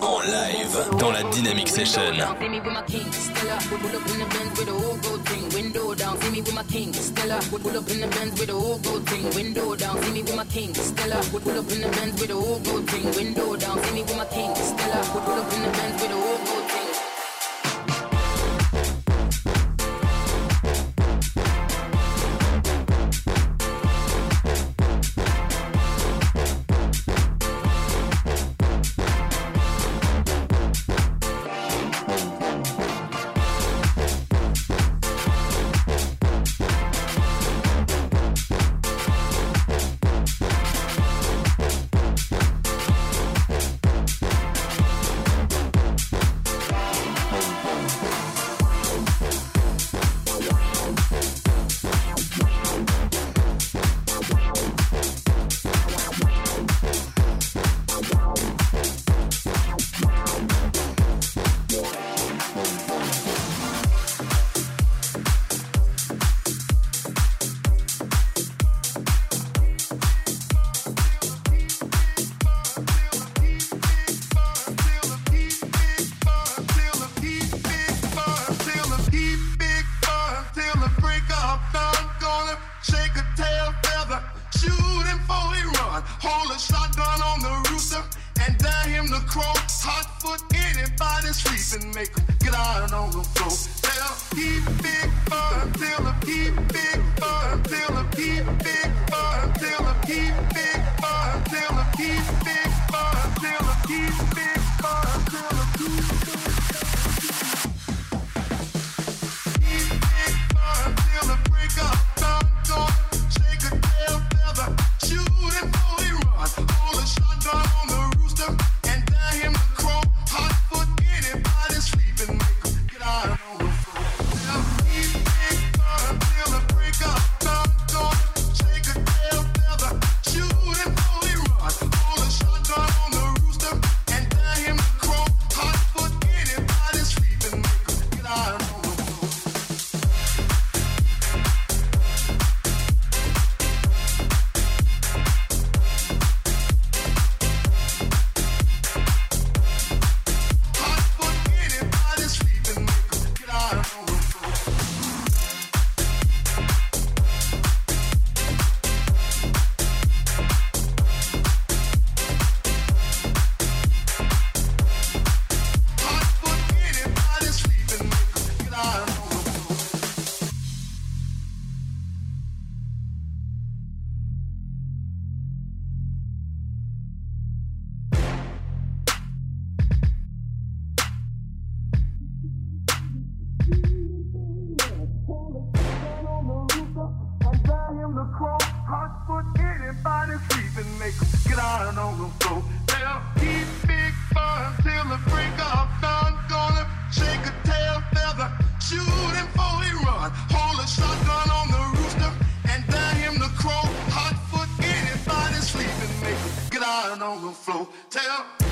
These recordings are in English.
En live dans la Dynamic Session. King, Stella. Pull up in the Benz with a whole gold thing, window down. See me with my king, Stella. Pull up in the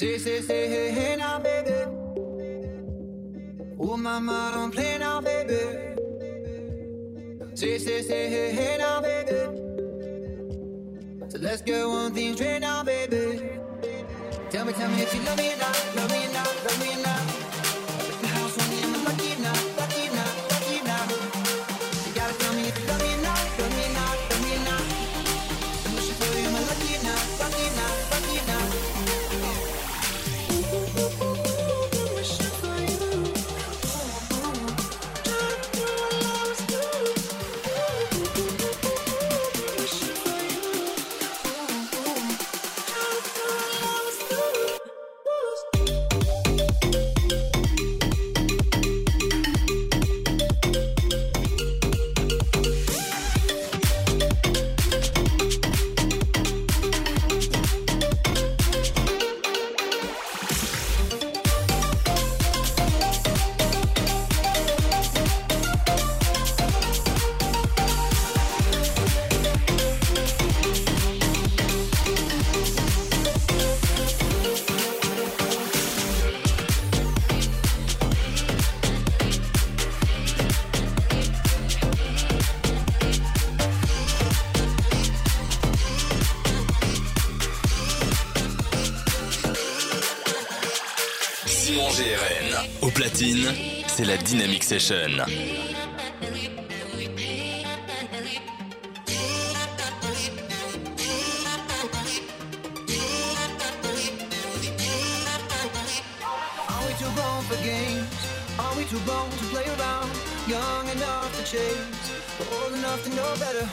Say, say, say, hey, hey now, baby. Oh, mama, don't play now, baby. Say, say, say, hey, hey now, baby. So let's get one thing straight now, baby. Tell me, tell me if you love me not, love me not, love me not. C'est la Dynamic Session. Too for to play around? Young enough to but old enough to know better.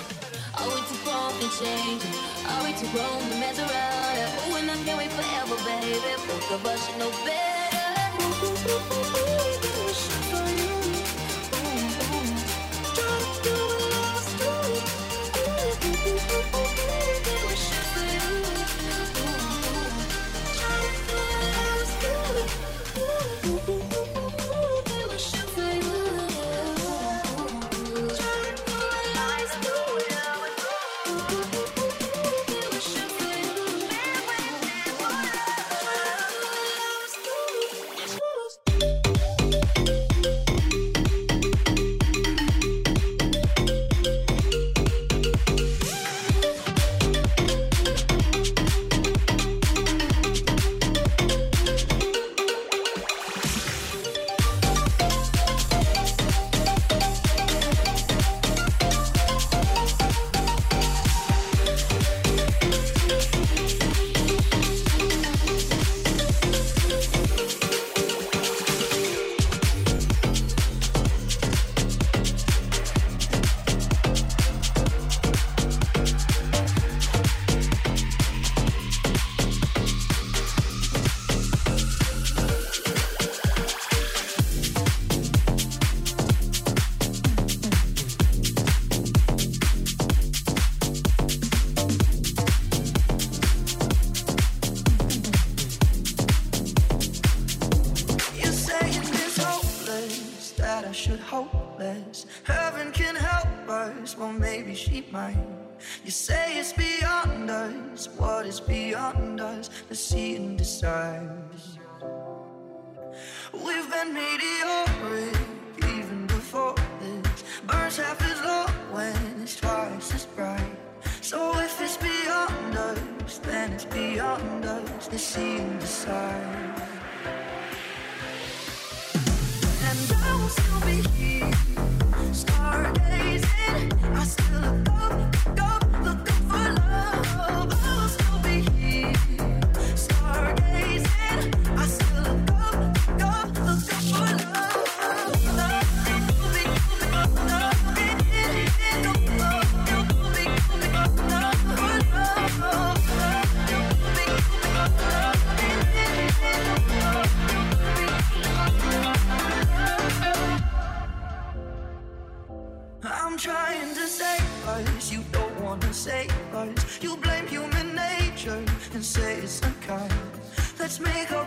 Are we too to change? Are we too grown to mess around? Thank you. us, what is beyond us the see and decide. We've been meteoric even before this. Burns half as long when it's twice as bright. So if it's beyond us, then it's beyond us the see and decide. And I will still be here, stargazing. I still above. and say lies. You blame human nature and say it's unkind. Let's make our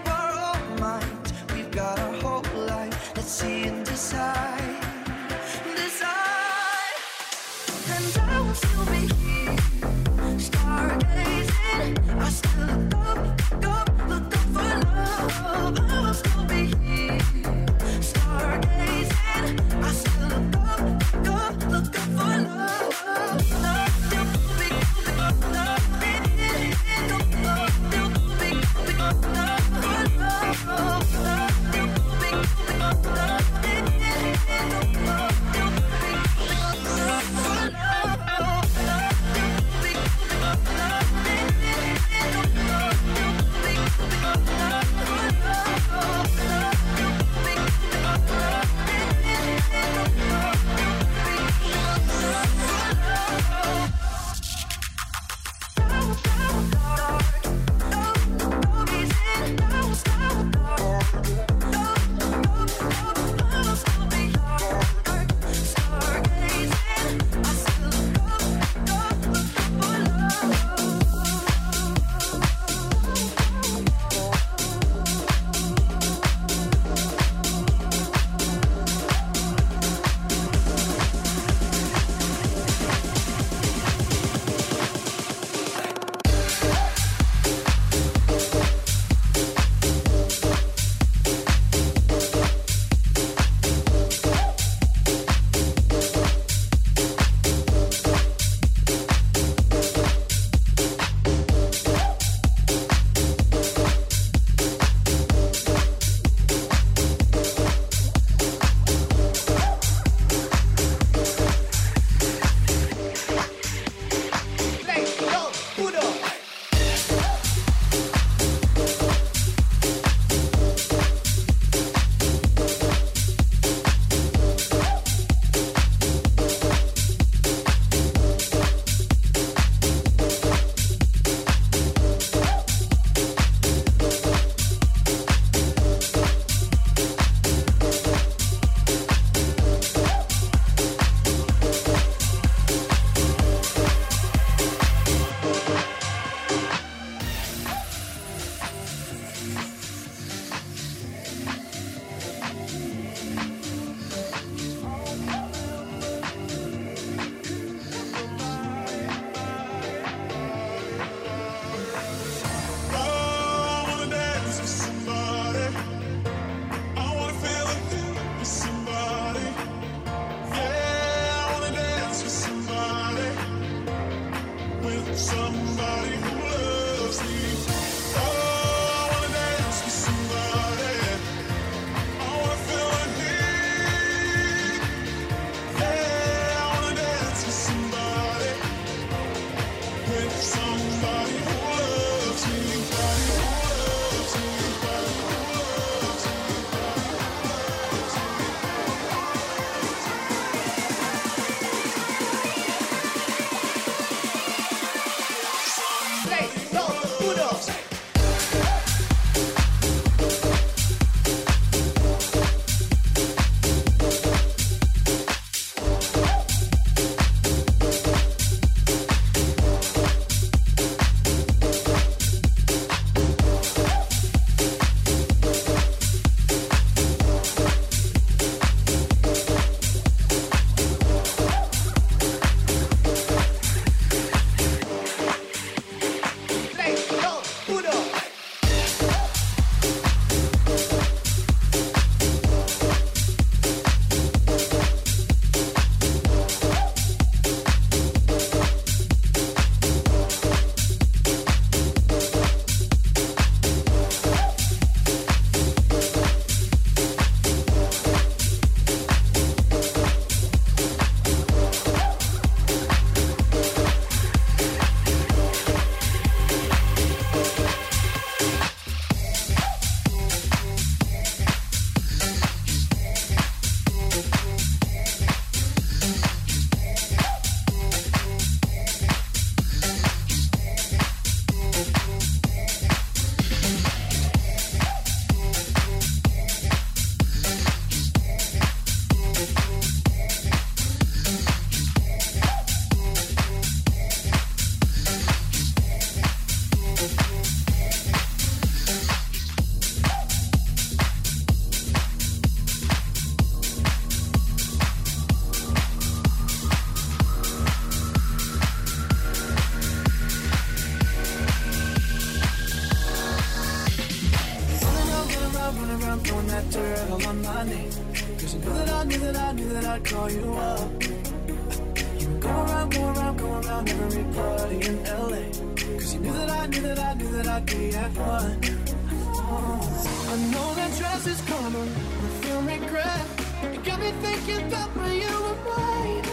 know that dress is coming, I feel regret. You got me thinking about when you were mine.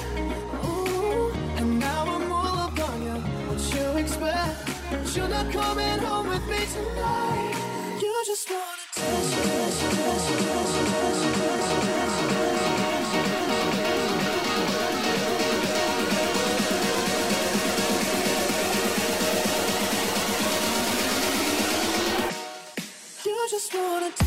Ooh, and now I'm all up on you. What you expect? You're not coming home with me tonight. wanna talk.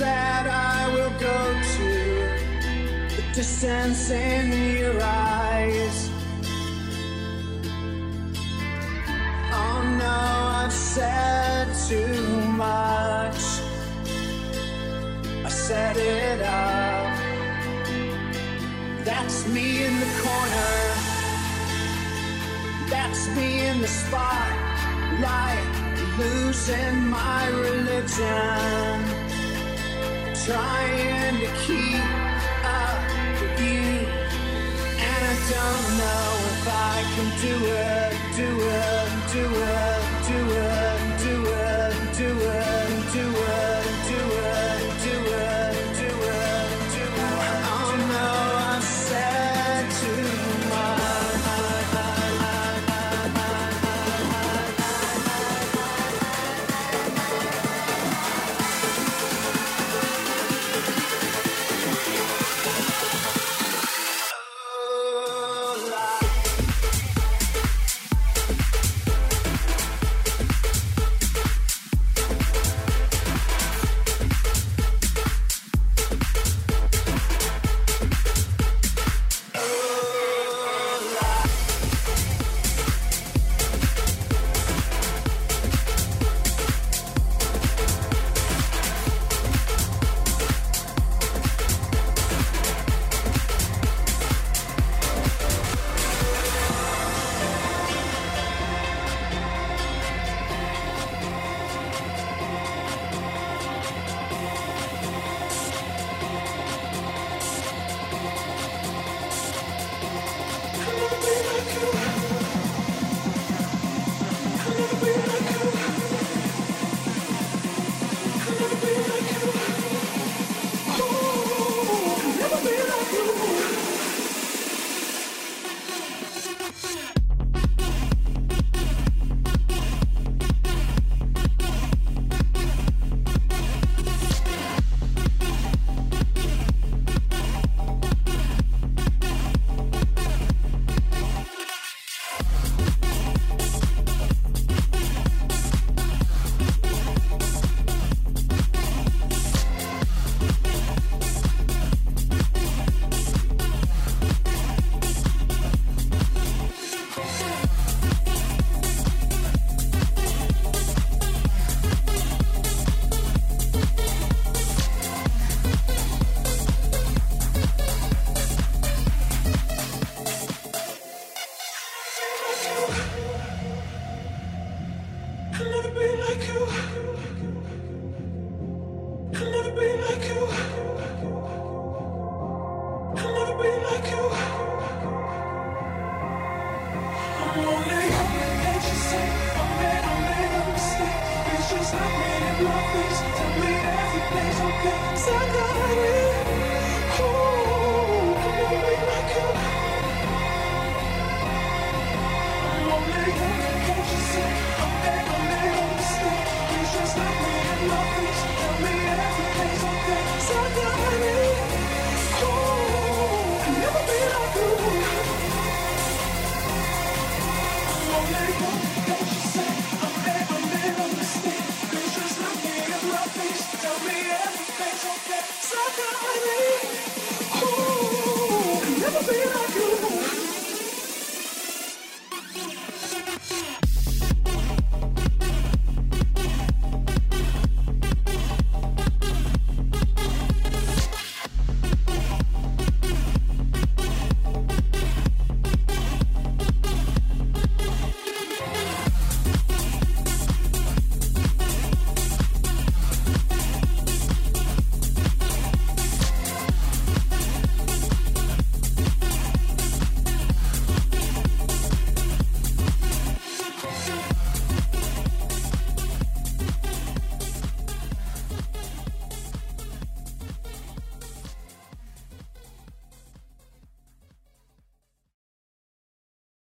That I will go to, the distance in your eyes. Oh no, I've said too much. I set it up. That's me in the corner. That's me in the spotlight, losing my religion. Trying to keep up with you. And I don't know if I can do it, do it, do it,